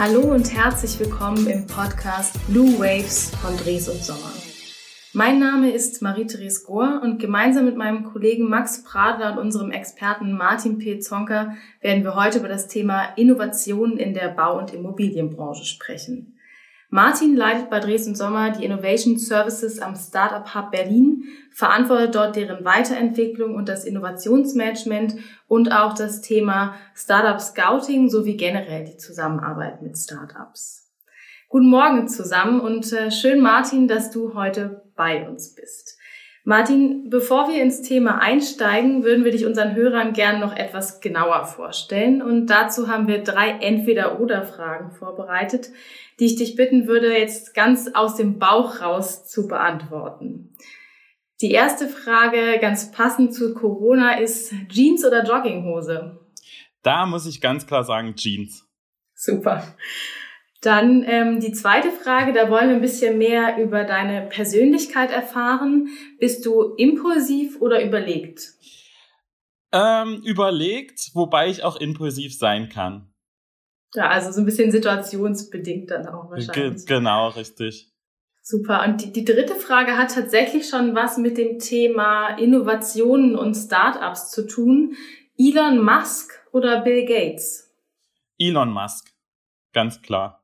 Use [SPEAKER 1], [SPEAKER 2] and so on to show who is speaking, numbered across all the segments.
[SPEAKER 1] Hallo und herzlich willkommen im Podcast Blue Waves von Dres und Sommer. Mein Name ist Marie-Therese Gohr und gemeinsam mit meinem Kollegen Max Pradler und unserem Experten Martin P. Zonker werden wir heute über das Thema Innovationen in der Bau- und Immobilienbranche sprechen. Martin leitet bei Dresden Sommer die Innovation Services am Startup Hub Berlin, verantwortet dort deren Weiterentwicklung und das Innovationsmanagement und auch das Thema Startup Scouting sowie generell die Zusammenarbeit mit Startups. Guten Morgen zusammen und äh, schön Martin, dass du heute bei uns bist. Martin, bevor wir ins Thema einsteigen, würden wir dich unseren Hörern gern noch etwas genauer vorstellen. Und dazu haben wir drei Entweder-Oder-Fragen vorbereitet, die ich dich bitten würde, jetzt ganz aus dem Bauch raus zu beantworten. Die erste Frage, ganz passend zu Corona, ist Jeans oder Jogginghose?
[SPEAKER 2] Da muss ich ganz klar sagen Jeans.
[SPEAKER 1] Super. Dann ähm, die zweite Frage, da wollen wir ein bisschen mehr über deine Persönlichkeit erfahren. Bist du impulsiv oder überlegt?
[SPEAKER 2] Ähm, überlegt, wobei ich auch impulsiv sein kann.
[SPEAKER 1] Ja, also so ein bisschen situationsbedingt dann auch wahrscheinlich.
[SPEAKER 2] Ge genau, richtig.
[SPEAKER 1] Super. Und die, die dritte Frage hat tatsächlich schon was mit dem Thema Innovationen und Startups zu tun. Elon Musk oder Bill Gates?
[SPEAKER 2] Elon Musk, ganz klar.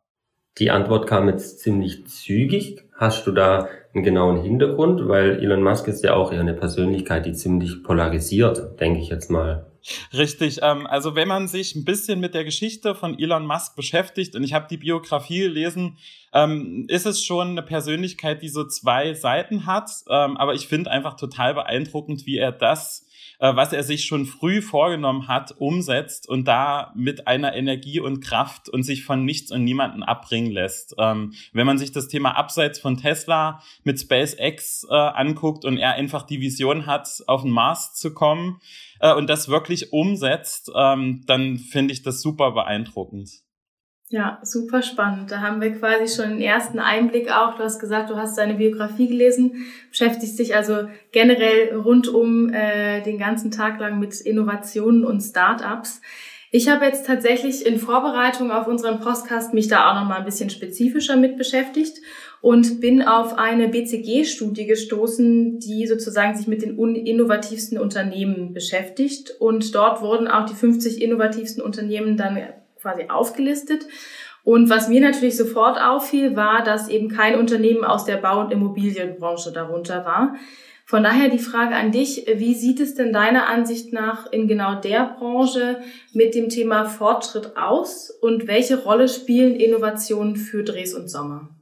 [SPEAKER 3] Die Antwort kam jetzt ziemlich zügig. Hast du da einen genauen Hintergrund? Weil Elon Musk ist ja auch eher eine Persönlichkeit, die ziemlich polarisiert, denke ich jetzt mal.
[SPEAKER 2] Richtig. Ähm, also wenn man sich ein bisschen mit der Geschichte von Elon Musk beschäftigt, und ich habe die Biografie gelesen, ähm, ist es schon eine Persönlichkeit, die so zwei Seiten hat. Ähm, aber ich finde einfach total beeindruckend, wie er das was er sich schon früh vorgenommen hat, umsetzt und da mit einer Energie und Kraft und sich von nichts und niemanden abbringen lässt. Ähm, wenn man sich das Thema abseits von Tesla mit SpaceX äh, anguckt und er einfach die Vision hat, auf den Mars zu kommen äh, und das wirklich umsetzt, ähm, dann finde ich das super beeindruckend.
[SPEAKER 1] Ja, super spannend. Da haben wir quasi schon einen ersten Einblick auch. Du hast gesagt, du hast seine Biografie gelesen, beschäftigst dich also generell rund um äh, den ganzen Tag lang mit Innovationen und Startups. Ich habe jetzt tatsächlich in Vorbereitung auf unseren Podcast mich da auch noch mal ein bisschen spezifischer mit beschäftigt und bin auf eine BCG-Studie gestoßen, die sozusagen sich mit den innovativsten Unternehmen beschäftigt. Und dort wurden auch die 50 innovativsten Unternehmen dann quasi aufgelistet. Und was mir natürlich sofort auffiel, war, dass eben kein Unternehmen aus der Bau- und Immobilienbranche darunter war. Von daher die Frage an dich, wie sieht es denn deiner Ansicht nach in genau der Branche mit dem Thema Fortschritt aus und welche Rolle spielen Innovationen für Dres und Sommer?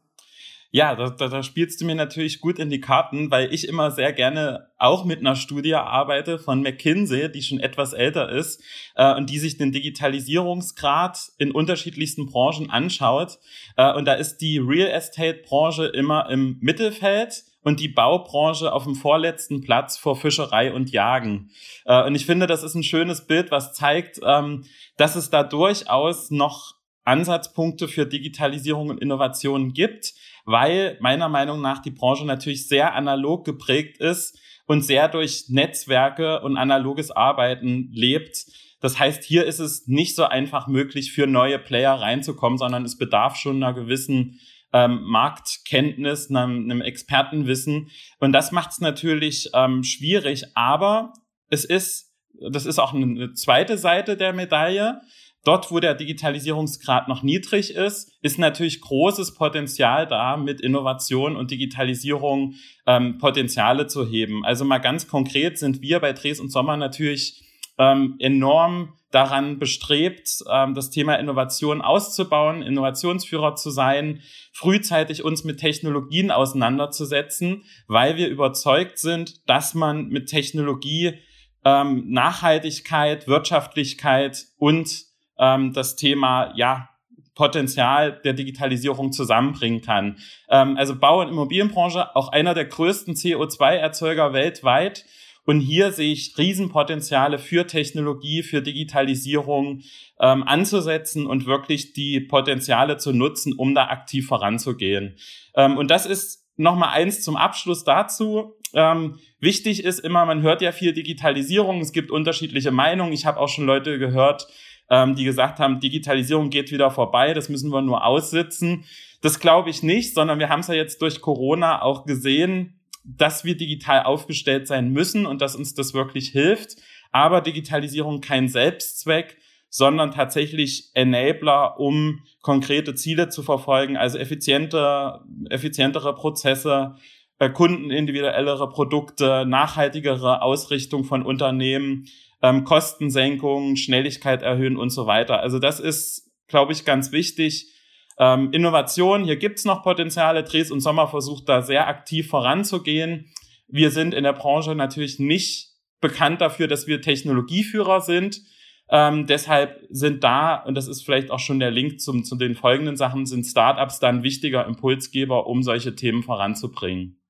[SPEAKER 2] Ja, da, da, da spielst du mir natürlich gut in die Karten, weil ich immer sehr gerne auch mit einer Studie arbeite von McKinsey, die schon etwas älter ist äh, und die sich den Digitalisierungsgrad in unterschiedlichsten Branchen anschaut. Äh, und da ist die Real Estate-Branche immer im Mittelfeld und die Baubranche auf dem vorletzten Platz vor Fischerei und Jagen. Äh, und ich finde, das ist ein schönes Bild, was zeigt, ähm, dass es da durchaus noch Ansatzpunkte für Digitalisierung und Innovation gibt weil meiner Meinung nach die Branche natürlich sehr analog geprägt ist und sehr durch Netzwerke und analoges Arbeiten lebt. Das heißt, hier ist es nicht so einfach möglich, für neue Player reinzukommen, sondern es bedarf schon einer gewissen ähm, Marktkenntnis, einem, einem Expertenwissen. Und das macht es natürlich ähm, schwierig, aber es ist, das ist auch eine zweite Seite der Medaille. Dort, wo der Digitalisierungsgrad noch niedrig ist, ist natürlich großes Potenzial da, mit Innovation und Digitalisierung ähm, Potenziale zu heben. Also mal ganz konkret sind wir bei Dres und Sommer natürlich ähm, enorm daran bestrebt, ähm, das Thema Innovation auszubauen, Innovationsführer zu sein, frühzeitig uns mit Technologien auseinanderzusetzen, weil wir überzeugt sind, dass man mit Technologie ähm, Nachhaltigkeit, Wirtschaftlichkeit und ähm, das Thema, ja, Potenzial der Digitalisierung zusammenbringen kann. Ähm, also Bau- und Immobilienbranche, auch einer der größten CO2-Erzeuger weltweit. Und hier sehe ich Riesenpotenziale für Technologie, für Digitalisierung ähm, anzusetzen und wirklich die Potenziale zu nutzen, um da aktiv voranzugehen. Ähm, und das ist nochmal eins zum Abschluss dazu. Ähm, wichtig ist immer, man hört ja viel Digitalisierung, es gibt unterschiedliche Meinungen. Ich habe auch schon Leute gehört, ähm, die gesagt haben, Digitalisierung geht wieder vorbei, das müssen wir nur aussitzen. Das glaube ich nicht, sondern wir haben es ja jetzt durch Corona auch gesehen, dass wir digital aufgestellt sein müssen und dass uns das wirklich hilft. Aber Digitalisierung kein Selbstzweck, sondern tatsächlich Enabler, um konkrete Ziele zu verfolgen, also effiziente, effizientere Prozesse, äh, kundenindividuellere Produkte, nachhaltigere Ausrichtung von Unternehmen, ähm, Kostensenkung, Schnelligkeit erhöhen und so weiter. Also das ist, glaube ich, ganz wichtig. Ähm, Innovation, hier gibt's noch Potenziale. Dres und Sommer versucht da sehr aktiv voranzugehen. Wir sind in der Branche natürlich nicht bekannt dafür, dass wir Technologieführer sind. Ähm, deshalb sind da, und das ist vielleicht auch schon der Link zum, zu den folgenden Sachen, sind Startups dann wichtiger Impulsgeber, um solche Themen voranzubringen.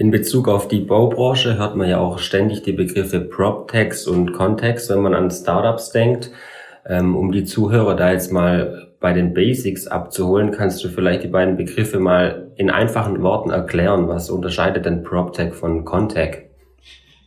[SPEAKER 3] In Bezug auf die Baubranche hört man ja auch ständig die Begriffe PropTechs und Context, wenn man an Startups denkt. Ähm, um die Zuhörer da jetzt mal bei den Basics abzuholen, kannst du vielleicht die beiden Begriffe mal in einfachen Worten erklären. Was unterscheidet denn PropTech von Contech?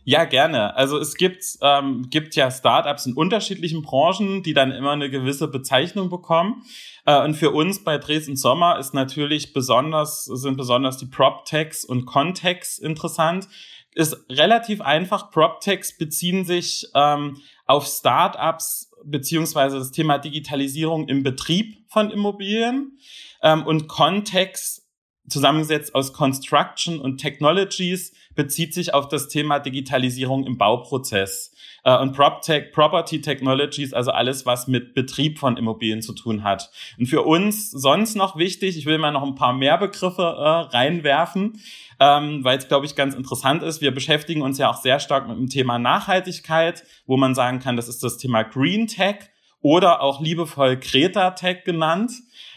[SPEAKER 2] Ja, gerne. Also es gibt, ähm, gibt ja Startups in unterschiedlichen Branchen, die dann immer eine gewisse Bezeichnung bekommen. Äh, und für uns bei Dresden Sommer ist natürlich besonders, sind besonders die PropTechs und Context interessant. Ist relativ einfach. PropTechs beziehen sich ähm, auf Startups beziehungsweise das Thema Digitalisierung im Betrieb von Immobilien. Ähm, und Context zusammengesetzt aus Construction und Technologies, bezieht sich auf das Thema Digitalisierung im Bauprozess. Äh, und PropTech, Property Technologies, also alles, was mit Betrieb von Immobilien zu tun hat. Und für uns sonst noch wichtig, ich will mal noch ein paar mehr Begriffe äh, reinwerfen, ähm, weil es, glaube ich, ganz interessant ist. Wir beschäftigen uns ja auch sehr stark mit dem Thema Nachhaltigkeit, wo man sagen kann, das ist das Thema Green Tech oder auch liebevoll Kreta Tech genannt.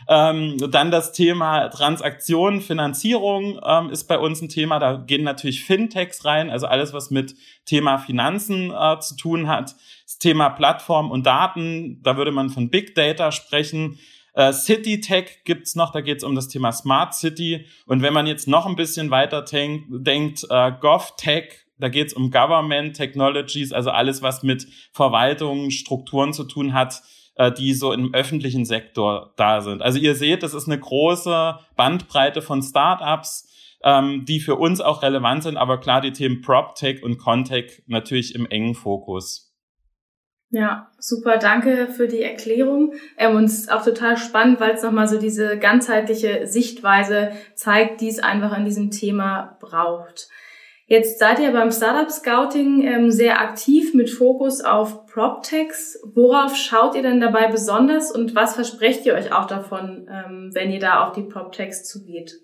[SPEAKER 2] Ähm, dann das Thema Transaktionen, Finanzierung ähm, ist bei uns ein Thema. Da gehen natürlich Fintechs rein, also alles, was mit Thema Finanzen äh, zu tun hat. Das Thema Plattform und Daten, da würde man von Big Data sprechen. Äh, City Tech gibt's noch, da geht's um das Thema Smart City. Und wenn man jetzt noch ein bisschen weiter denk, denkt, äh, GovTech, da geht's um Government Technologies, also alles, was mit Verwaltung, Strukturen zu tun hat, äh, die so im öffentlichen Sektor da sind. Also ihr seht, das ist eine große Bandbreite von Startups, ähm, die für uns auch relevant sind, aber klar die Themen PropTech und Contech natürlich im engen Fokus.
[SPEAKER 1] Ja, super, danke für die Erklärung. Ähm, und es ist auch total spannend, weil es nochmal so diese ganzheitliche Sichtweise zeigt, die es einfach in diesem Thema braucht. Jetzt seid ihr beim Startup Scouting ähm, sehr aktiv mit Fokus auf PropTechs. Worauf schaut ihr denn dabei besonders und was versprecht ihr euch auch davon, ähm, wenn ihr da auf die PropTechs zugeht?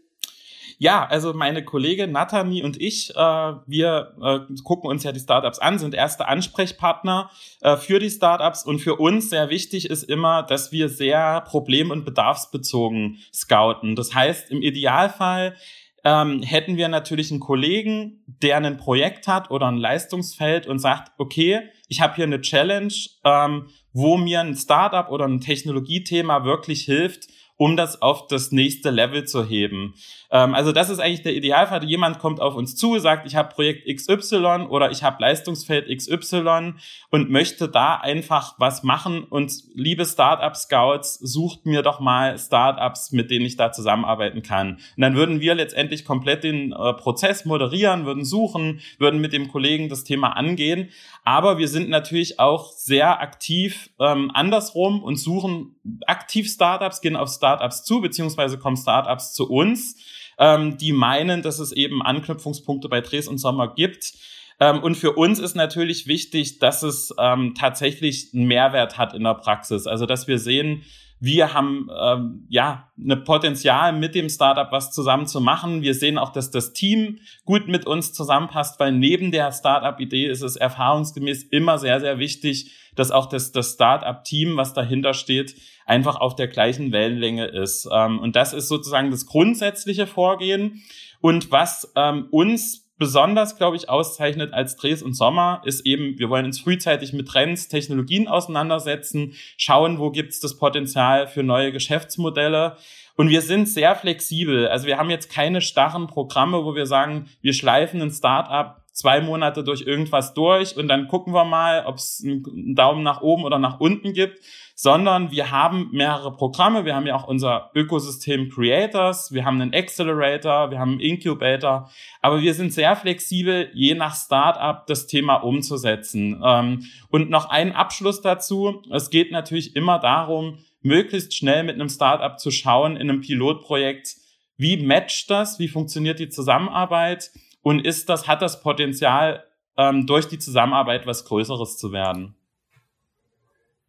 [SPEAKER 2] Ja, also meine Kollegin Nathalie und ich, äh, wir äh, gucken uns ja die Startups an, sind erste Ansprechpartner äh, für die Startups und für uns sehr wichtig ist immer, dass wir sehr problem- und bedarfsbezogen scouten. Das heißt, im Idealfall ähm, hätten wir natürlich einen Kollegen, der ein Projekt hat oder ein Leistungsfeld und sagt, okay, ich habe hier eine Challenge, ähm, wo mir ein Startup oder ein Technologiethema wirklich hilft, um das auf das nächste Level zu heben. Ähm, also das ist eigentlich der Idealfall. Jemand kommt auf uns zu, sagt, ich habe Projekt XY oder ich habe Leistungsfeld XY und möchte da einfach was machen. Und liebe Startup Scouts, sucht mir doch mal Startups, mit denen ich da zusammenarbeiten kann. Und dann würden wir letztendlich komplett den äh, Prozess moderieren, würden suchen, würden mit dem Kollegen das Thema angehen. Aber wir sind natürlich auch sehr aktiv ähm, andersrum und suchen aktiv Startups, gehen auf Startups zu, beziehungsweise kommen Startups zu uns ähm, die meinen, dass es eben Anknüpfungspunkte bei Dres und Sommer gibt. Ähm, und für uns ist natürlich wichtig, dass es ähm, tatsächlich einen Mehrwert hat in der Praxis. Also dass wir sehen, wir haben ähm, ja eine Potenzial mit dem Startup was zusammen zu machen. Wir sehen auch, dass das Team gut mit uns zusammenpasst, weil neben der Startup-Idee ist es erfahrungsgemäß immer sehr, sehr wichtig, dass auch das, das Startup-Team, was dahinter steht, einfach auf der gleichen Wellenlänge ist. Ähm, und das ist sozusagen das grundsätzliche Vorgehen. Und was ähm, uns besonders, glaube ich, auszeichnet als Dres und Sommer, ist eben, wir wollen uns frühzeitig mit Trends, Technologien auseinandersetzen, schauen, wo gibt es das Potenzial für neue Geschäftsmodelle. Und wir sind sehr flexibel. Also wir haben jetzt keine starren Programme, wo wir sagen, wir schleifen ein Startup zwei Monate durch irgendwas durch und dann gucken wir mal, ob es einen Daumen nach oben oder nach unten gibt, sondern wir haben mehrere Programme. Wir haben ja auch unser Ökosystem Creators, wir haben einen Accelerator, wir haben einen Incubator, aber wir sind sehr flexibel, je nach Startup das Thema umzusetzen. Ähm, und noch ein Abschluss dazu. Es geht natürlich immer darum, möglichst schnell mit einem Startup zu schauen in einem Pilotprojekt, wie matcht das, wie funktioniert die Zusammenarbeit und ist das, hat das Potenzial, ähm, durch die Zusammenarbeit was Größeres zu werden.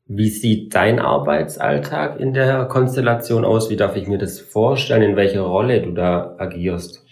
[SPEAKER 3] Wie sieht dein Arbeitsalltag in der Konstellation aus? Wie darf ich mir das vorstellen? In welcher Rolle du da agierst?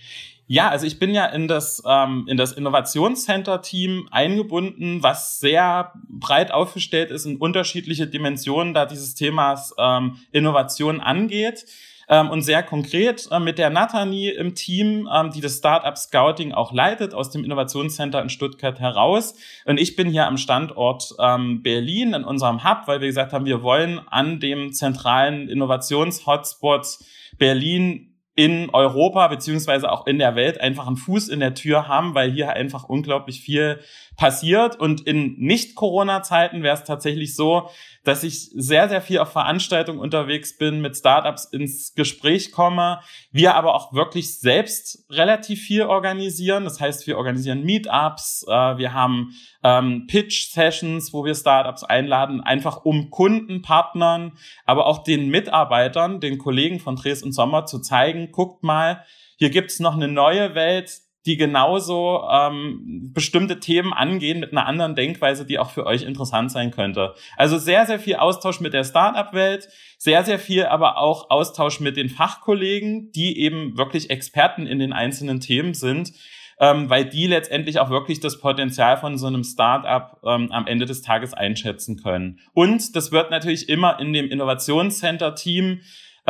[SPEAKER 2] Ja, also ich bin ja in das, ähm, in das Innovationscenter-Team eingebunden, was sehr breit aufgestellt ist in unterschiedliche Dimensionen, da dieses Themas ähm, Innovation angeht ähm, und sehr konkret äh, mit der Nathalie im Team, ähm, die das Startup Scouting auch leitet, aus dem Innovationscenter in Stuttgart heraus. Und ich bin hier am Standort ähm, Berlin in unserem Hub, weil wir gesagt haben, wir wollen an dem zentralen Innovationshotspot Berlin in Europa beziehungsweise auch in der Welt einfach einen Fuß in der Tür haben, weil hier einfach unglaublich viel passiert. Und in Nicht-Corona-Zeiten wäre es tatsächlich so, dass ich sehr, sehr viel auf Veranstaltungen unterwegs bin, mit Startups ins Gespräch komme, wir aber auch wirklich selbst relativ viel organisieren. Das heißt, wir organisieren Meetups, äh, wir haben ähm, Pitch-Sessions, wo wir Startups einladen, einfach um Kunden, Partnern, aber auch den Mitarbeitern, den Kollegen von Dres und Sommer zu zeigen, guckt mal, hier gibt's noch eine neue Welt, die genauso ähm, bestimmte Themen angehen mit einer anderen Denkweise, die auch für euch interessant sein könnte. Also sehr, sehr viel Austausch mit der Startup-Welt, sehr, sehr viel aber auch Austausch mit den Fachkollegen, die eben wirklich Experten in den einzelnen Themen sind, ähm, weil die letztendlich auch wirklich das Potenzial von so einem Startup ähm, am Ende des Tages einschätzen können. Und das wird natürlich immer in dem Innovationscenter-Team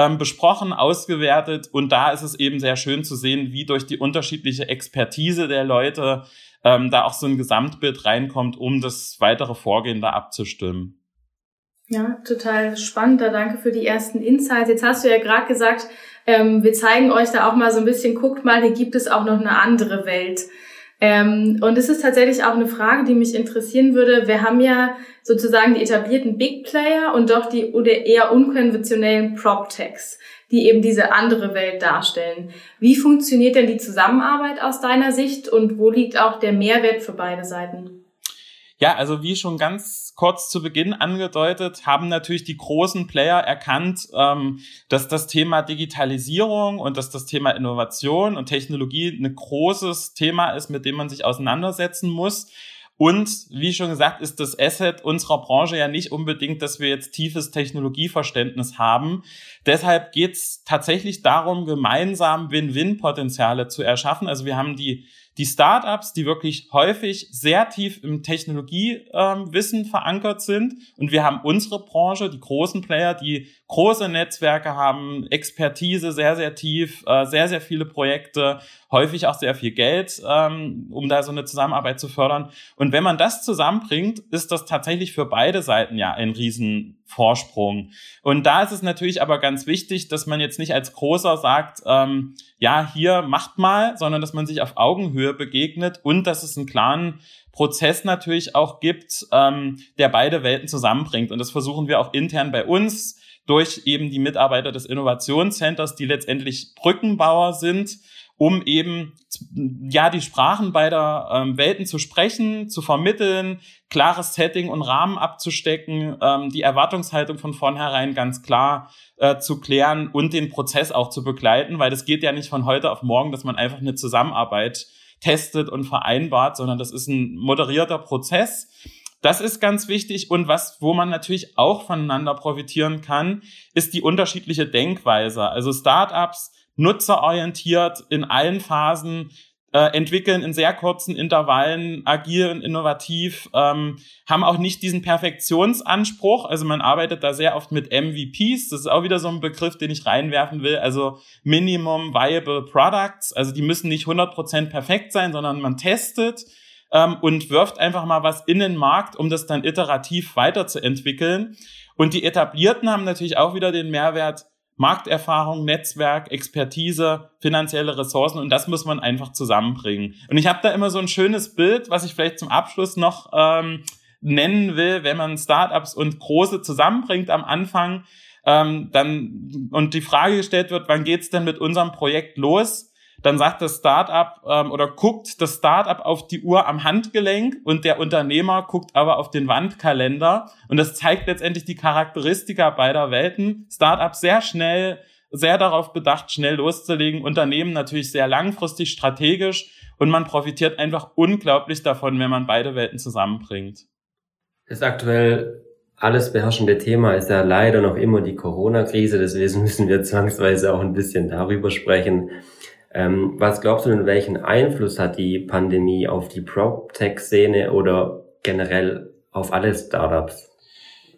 [SPEAKER 2] ähm, besprochen, ausgewertet und da ist es eben sehr schön zu sehen, wie durch die unterschiedliche Expertise der Leute ähm, da auch so ein Gesamtbild reinkommt, um das weitere Vorgehen da abzustimmen.
[SPEAKER 1] Ja, total spannend. Da danke für die ersten Insights. Jetzt hast du ja gerade gesagt, ähm, wir zeigen euch da auch mal so ein bisschen, guckt mal, hier gibt es auch noch eine andere Welt. Ähm, und es ist tatsächlich auch eine Frage, die mich interessieren würde. Wir haben ja sozusagen die etablierten Big Player und doch die oder eher unkonventionellen Prop-Techs, die eben diese andere Welt darstellen. Wie funktioniert denn die Zusammenarbeit aus deiner Sicht und wo liegt auch der Mehrwert für beide Seiten?
[SPEAKER 2] Ja, also wie schon ganz kurz zu Beginn angedeutet, haben natürlich die großen Player erkannt, ähm, dass das Thema Digitalisierung und dass das Thema Innovation und Technologie ein großes Thema ist, mit dem man sich auseinandersetzen muss. Und wie schon gesagt, ist das Asset unserer Branche ja nicht unbedingt, dass wir jetzt tiefes Technologieverständnis haben. Deshalb geht es tatsächlich darum, gemeinsam Win-Win-Potenziale zu erschaffen. Also wir haben die die Startups, die wirklich häufig sehr tief im Technologiewissen ähm, verankert sind. Und wir haben unsere Branche, die großen Player, die große Netzwerke haben, Expertise sehr, sehr tief, äh, sehr, sehr viele Projekte, häufig auch sehr viel Geld, ähm, um da so eine Zusammenarbeit zu fördern. Und wenn man das zusammenbringt, ist das tatsächlich für beide Seiten ja ein Riesenvorsprung. Und da ist es natürlich aber ganz wichtig, dass man jetzt nicht als Großer sagt, ähm, ja, hier macht mal, sondern dass man sich auf Augenhöhe begegnet und dass es einen klaren Prozess natürlich auch gibt, ähm, der beide Welten zusammenbringt. Und das versuchen wir auch intern bei uns durch eben die Mitarbeiter des Innovationscenters, die letztendlich Brückenbauer sind, um eben ja die Sprachen beider ähm, Welten zu sprechen, zu vermitteln, klares Setting und Rahmen abzustecken, ähm, die Erwartungshaltung von vornherein ganz klar äh, zu klären und den Prozess auch zu begleiten, weil das geht ja nicht von heute auf morgen, dass man einfach eine Zusammenarbeit testet und vereinbart, sondern das ist ein moderierter Prozess das ist ganz wichtig und was, wo man natürlich auch voneinander profitieren kann, ist die unterschiedliche Denkweise. Also Startups nutzerorientiert in allen Phasen äh, entwickeln in sehr kurzen Intervallen, agieren innovativ, ähm, haben auch nicht diesen Perfektionsanspruch. Also man arbeitet da sehr oft mit MVPs. Das ist auch wieder so ein Begriff, den ich reinwerfen will. Also Minimum Viable Products. Also die müssen nicht 100% perfekt sein, sondern man testet ähm, und wirft einfach mal was in den Markt, um das dann iterativ weiterzuentwickeln. Und die Etablierten haben natürlich auch wieder den Mehrwert, Markterfahrung, Netzwerk, Expertise, finanzielle Ressourcen und das muss man einfach zusammenbringen. Und ich habe da immer so ein schönes Bild, was ich vielleicht zum Abschluss noch ähm, nennen will, wenn man Startups und große zusammenbringt am Anfang, ähm, dann und die Frage gestellt wird, wann geht's denn mit unserem Projekt los? Dann sagt das Startup ähm, oder guckt das Startup auf die Uhr am Handgelenk und der Unternehmer guckt aber auf den Wandkalender. Und das zeigt letztendlich die Charakteristika beider Welten. Startup sehr schnell, sehr darauf bedacht, schnell loszulegen. Unternehmen natürlich sehr langfristig, strategisch. Und man profitiert einfach unglaublich davon, wenn man beide Welten zusammenbringt.
[SPEAKER 3] Das aktuell alles beherrschende Thema ist ja leider noch immer die Corona-Krise. Deswegen müssen wir zwangsweise auch ein bisschen darüber sprechen. Ähm, was glaubst du denn, welchen Einfluss hat die Pandemie auf die PropTech-Szene oder generell auf alle Startups?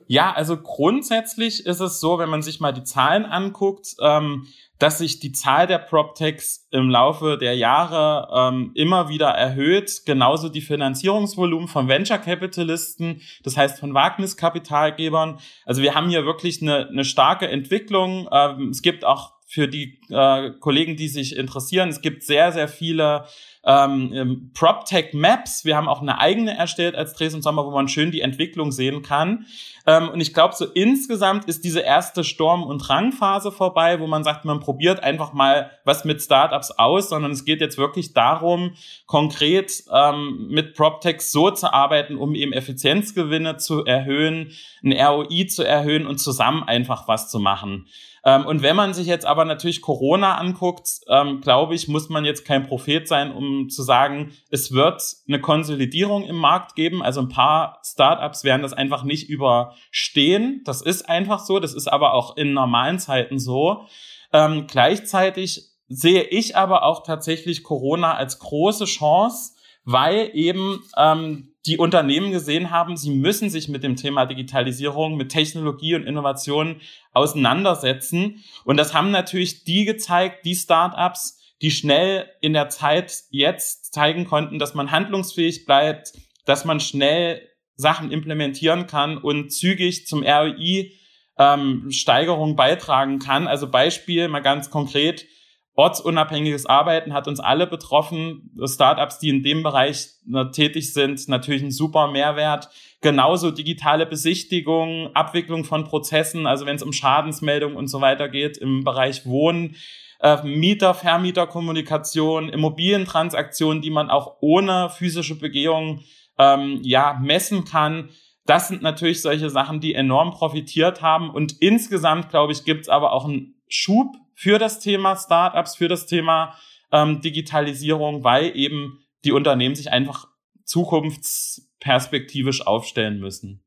[SPEAKER 2] Ja, also grundsätzlich ist es so, wenn man sich mal die Zahlen anguckt, ähm, dass sich die Zahl der PropTechs im Laufe der Jahre ähm, immer wieder erhöht. Genauso die Finanzierungsvolumen von Venture Capitalisten, das heißt von Wagniskapitalgebern. Also wir haben hier wirklich eine, eine starke Entwicklung. Ähm, es gibt auch für die äh, Kollegen, die sich interessieren. Es gibt sehr, sehr viele ähm, ähm, PropTech Maps. Wir haben auch eine eigene erstellt als Dresden Sommer, wo man schön die Entwicklung sehen kann. Ähm, und ich glaube, so insgesamt ist diese erste Sturm- und Rangphase vorbei, wo man sagt, man probiert einfach mal was mit Startups aus, sondern es geht jetzt wirklich darum, konkret ähm, mit PropTech so zu arbeiten, um eben Effizienzgewinne zu erhöhen, ein ROI zu erhöhen und zusammen einfach was zu machen. Ähm, und wenn man sich jetzt aber natürlich Corona anguckt, ähm, glaube ich, muss man jetzt kein Prophet sein, um zu sagen, es wird eine Konsolidierung im Markt geben. Also ein paar Startups werden das einfach nicht überstehen. Das ist einfach so. Das ist aber auch in normalen Zeiten so. Ähm, gleichzeitig sehe ich aber auch tatsächlich Corona als große Chance, weil eben ähm, die Unternehmen gesehen haben, sie müssen sich mit dem Thema Digitalisierung, mit Technologie und Innovation auseinandersetzen. Und das haben natürlich die gezeigt, die Startups, die schnell in der Zeit jetzt zeigen konnten, dass man handlungsfähig bleibt, dass man schnell Sachen implementieren kann und zügig zum ROI ähm, Steigerung beitragen kann. Also Beispiel mal ganz konkret, ortsunabhängiges Arbeiten hat uns alle betroffen. Startups, die in dem Bereich tätig sind, natürlich ein super Mehrwert. Genauso digitale Besichtigung, Abwicklung von Prozessen, also wenn es um Schadensmeldung und so weiter geht im Bereich Wohnen, äh, Mieter, Vermieterkommunikation, Immobilientransaktionen, die man auch ohne physische Begehung ähm, ja messen kann. Das sind natürlich solche Sachen, die enorm profitiert haben. Und insgesamt, glaube ich, gibt es aber auch einen Schub für das Thema Startups, für das Thema ähm, Digitalisierung, weil eben die Unternehmen sich einfach zukunftsperspektivisch aufstellen müssen.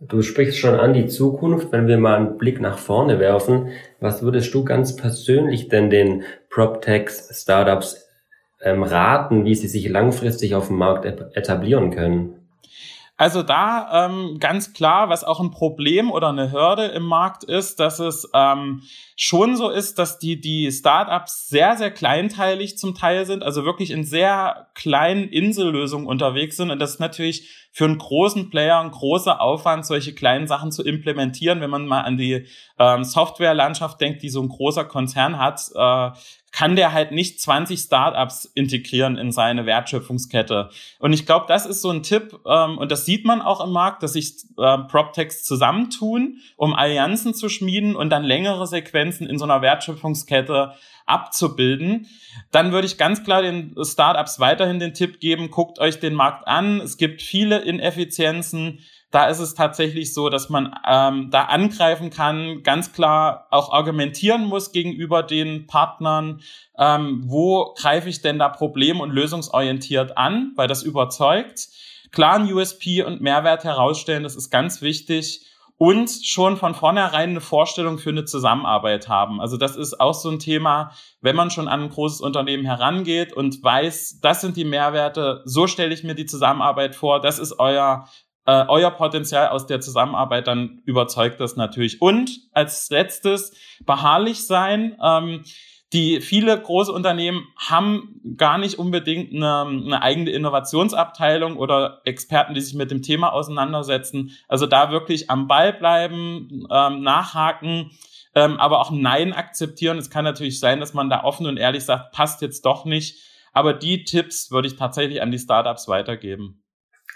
[SPEAKER 3] Du sprichst schon an die Zukunft. Wenn wir mal einen Blick nach vorne werfen, was würdest du ganz persönlich denn den PropTech-Startups ähm, raten, wie sie sich langfristig auf dem Markt etablieren können?
[SPEAKER 2] Also da ähm, ganz klar, was auch ein Problem oder eine Hürde im Markt ist, dass es ähm, schon so ist, dass die, die Startups sehr, sehr kleinteilig zum Teil sind, also wirklich in sehr kleinen Insellösungen unterwegs sind. Und das ist natürlich für einen großen Player ein großer Aufwand, solche kleinen Sachen zu implementieren. Wenn man mal an die ähm, Softwarelandschaft denkt, die so ein großer Konzern hat, äh, kann der halt nicht 20 Startups integrieren in seine Wertschöpfungskette. Und ich glaube, das ist so ein Tipp, ähm, und das sieht man auch im Markt, dass sich äh, PropTechs zusammentun, um Allianzen zu schmieden und dann längere Sequenzen in so einer Wertschöpfungskette abzubilden. Dann würde ich ganz klar den Startups weiterhin den Tipp geben, guckt euch den Markt an. Es gibt viele Ineffizienzen da ist es tatsächlich so, dass man ähm, da angreifen kann, ganz klar auch argumentieren muss gegenüber den Partnern, ähm, wo greife ich denn da problem- und lösungsorientiert an, weil das überzeugt. Klar ein USP und Mehrwert herausstellen, das ist ganz wichtig und schon von vornherein eine Vorstellung für eine Zusammenarbeit haben. Also das ist auch so ein Thema, wenn man schon an ein großes Unternehmen herangeht und weiß, das sind die Mehrwerte, so stelle ich mir die Zusammenarbeit vor, das ist euer äh, euer Potenzial aus der Zusammenarbeit, dann überzeugt das natürlich. Und als letztes beharrlich sein. Ähm, die viele große Unternehmen haben gar nicht unbedingt eine, eine, eigene Innovationsabteilung oder Experten, die sich mit dem Thema auseinandersetzen. Also da wirklich am Ball bleiben, ähm, nachhaken, ähm, aber auch Nein akzeptieren. Es kann natürlich sein, dass man da offen und ehrlich sagt, passt jetzt doch nicht. Aber die Tipps würde ich tatsächlich an die Startups weitergeben.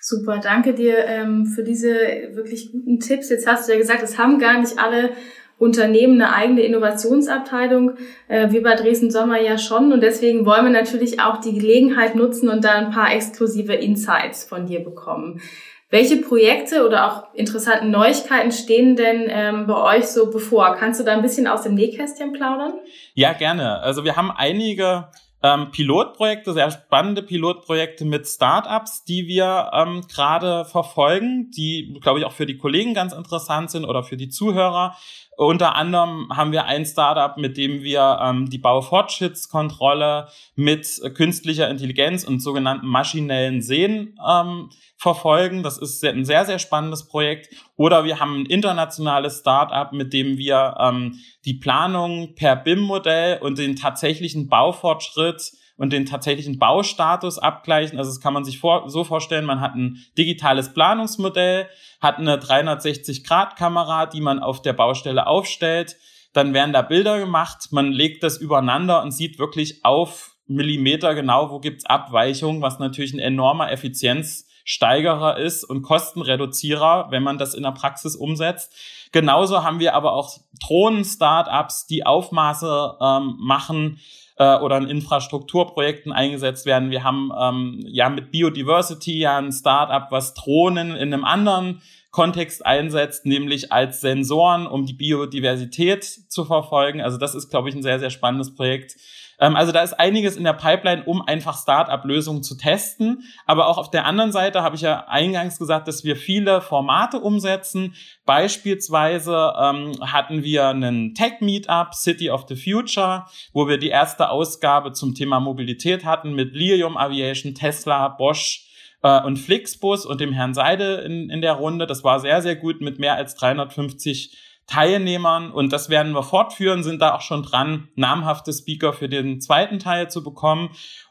[SPEAKER 1] Super, danke dir ähm, für diese wirklich guten Tipps. Jetzt hast du ja gesagt, es haben gar nicht alle Unternehmen eine eigene Innovationsabteilung, äh, wie bei Dresden Sommer ja schon. Und deswegen wollen wir natürlich auch die Gelegenheit nutzen und da ein paar exklusive Insights von dir bekommen. Welche Projekte oder auch interessanten Neuigkeiten stehen denn ähm, bei euch so bevor? Kannst du da ein bisschen aus dem Nähkästchen plaudern?
[SPEAKER 2] Ja, gerne. Also wir haben einige ähm, Pilotprojekte, sehr spannende Pilotprojekte mit Startups, die wir ähm, gerade verfolgen, die, glaube ich, auch für die Kollegen ganz interessant sind oder für die Zuhörer. Unter anderem haben wir ein Startup, mit dem wir ähm, die Baufortschrittskontrolle mit künstlicher Intelligenz und sogenannten maschinellen Sehen ähm, verfolgen. Das ist ein sehr, sehr spannendes Projekt. Oder wir haben ein internationales Startup, mit dem wir ähm, die Planung per BIM-Modell und den tatsächlichen Baufortschritt und den tatsächlichen Baustatus abgleichen. Also das kann man sich vor, so vorstellen, man hat ein digitales Planungsmodell, hat eine 360-Grad-Kamera, die man auf der Baustelle aufstellt. Dann werden da Bilder gemacht, man legt das übereinander und sieht wirklich auf Millimeter genau, wo gibt's Abweichungen, was natürlich ein enormer Effizienzsteigerer ist und Kostenreduzierer, wenn man das in der Praxis umsetzt. Genauso haben wir aber auch Drohnen-Startups, die Aufmaße ähm, machen, äh, oder in Infrastrukturprojekten eingesetzt werden. Wir haben ähm, ja mit Biodiversity ja ein Startup, was Drohnen in einem anderen Kontext einsetzt, nämlich als Sensoren, um die Biodiversität zu verfolgen. Also das ist, glaube ich, ein sehr, sehr spannendes Projekt. Ähm, also da ist einiges in der Pipeline, um einfach Start-up-Lösungen zu testen. Aber auch auf der anderen Seite habe ich ja eingangs gesagt, dass wir viele Formate umsetzen. Beispielsweise ähm, hatten wir einen Tech-Meetup, City of the Future, wo wir die erste Ausgabe zum Thema Mobilität hatten mit Lilium Aviation, Tesla, Bosch, äh, und Flixbus und dem Herrn Seide in, in der Runde. Das war sehr, sehr gut mit mehr als 350 Teilnehmern und das werden wir fortführen, sind da auch schon dran, namhafte Speaker für den zweiten Teil zu bekommen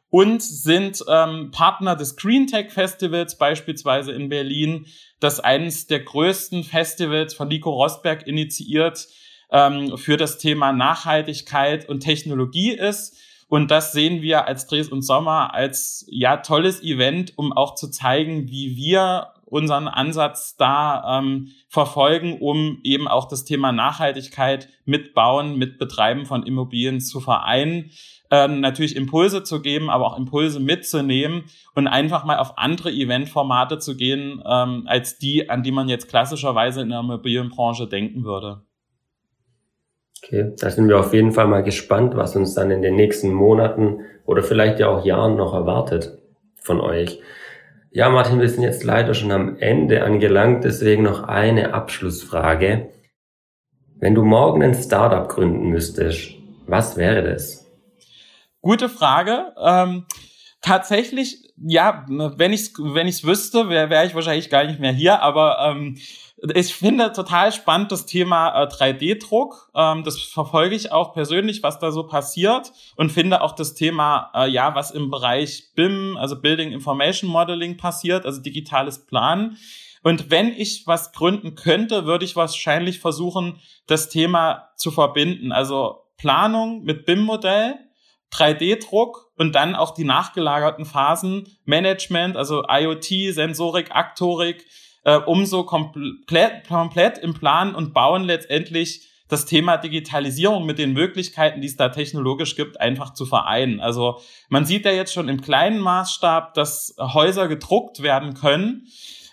[SPEAKER 2] und sind ähm, Partner des Green Tech Festivals beispielsweise in Berlin, das eines der größten Festivals von Nico Rosberg initiiert ähm, für das Thema Nachhaltigkeit und Technologie ist. Und das sehen wir als Dres und Sommer als ja tolles Event, um auch zu zeigen, wie wir unseren Ansatz da ähm, verfolgen, um eben auch das Thema Nachhaltigkeit mit Bauen, mit Betreiben von Immobilien zu vereinen. Ähm, natürlich Impulse zu geben, aber auch Impulse mitzunehmen und einfach mal auf andere Eventformate zu gehen, ähm, als die, an die man jetzt klassischerweise in der Immobilienbranche denken würde.
[SPEAKER 3] Okay, da sind wir auf jeden Fall mal gespannt, was uns dann in den nächsten Monaten oder vielleicht ja auch Jahren noch erwartet von euch. Ja, Martin, wir sind jetzt leider schon am Ende angelangt, deswegen noch eine Abschlussfrage. Wenn du morgen ein Startup gründen müsstest, was wäre das?
[SPEAKER 2] Gute Frage. Ähm, tatsächlich, ja, wenn ich es wenn ich's wüsste, wäre wär ich wahrscheinlich gar nicht mehr hier, aber ähm, ich finde total spannend das Thema äh, 3D-Druck. Ähm, das verfolge ich auch persönlich, was da so passiert und finde auch das Thema, äh, ja, was im Bereich BIM, also Building Information Modeling passiert, also digitales Planen. Und wenn ich was gründen könnte, würde ich wahrscheinlich versuchen, das Thema zu verbinden. Also Planung mit BIM-Modell, 3D-Druck und dann auch die nachgelagerten Phasen, Management, also IoT, Sensorik, Aktorik, äh, um so komplett, komplett im Plan und Bauen letztendlich das Thema Digitalisierung mit den Möglichkeiten, die es da technologisch gibt, einfach zu vereinen. Also man sieht ja jetzt schon im kleinen Maßstab, dass Häuser gedruckt werden können.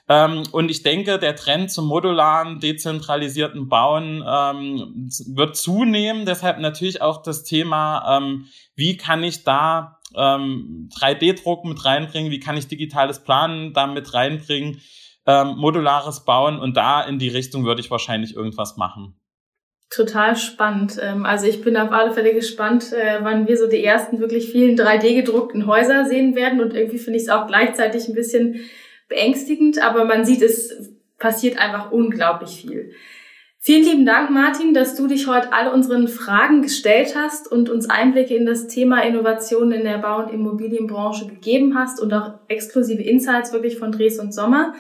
[SPEAKER 2] Ähm, und ich denke, der Trend zum modularen, dezentralisierten Bauen ähm, wird zunehmen. Deshalb natürlich auch das Thema, ähm, wie kann ich da ähm, 3D-Druck mit reinbringen, wie kann ich digitales Planen da mit reinbringen ähm, modulares Bauen und da in die Richtung würde ich wahrscheinlich irgendwas machen.
[SPEAKER 1] Total spannend. Ähm, also ich bin auf alle Fälle gespannt, äh, wann wir so die ersten wirklich vielen 3D-gedruckten Häuser sehen werden. Und irgendwie finde ich es auch gleichzeitig ein bisschen beängstigend, aber man sieht, es passiert einfach unglaublich viel. Vielen lieben Dank, Martin, dass du dich heute all unseren Fragen gestellt hast und uns Einblicke in das Thema Innovation in der Bau- und Immobilienbranche gegeben hast und auch exklusive Insights wirklich von Dres und Sommer.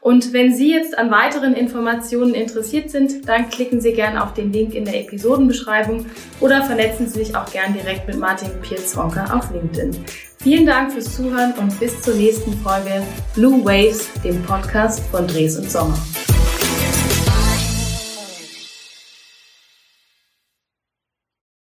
[SPEAKER 1] Und wenn Sie jetzt an weiteren Informationen interessiert sind, dann klicken Sie gerne auf den Link in der Episodenbeschreibung oder vernetzen Sie sich auch gern direkt mit Martin Pierzonka auf LinkedIn. Vielen Dank fürs Zuhören und bis zur nächsten Folge Blue Waves, dem Podcast von Dres und Sommer.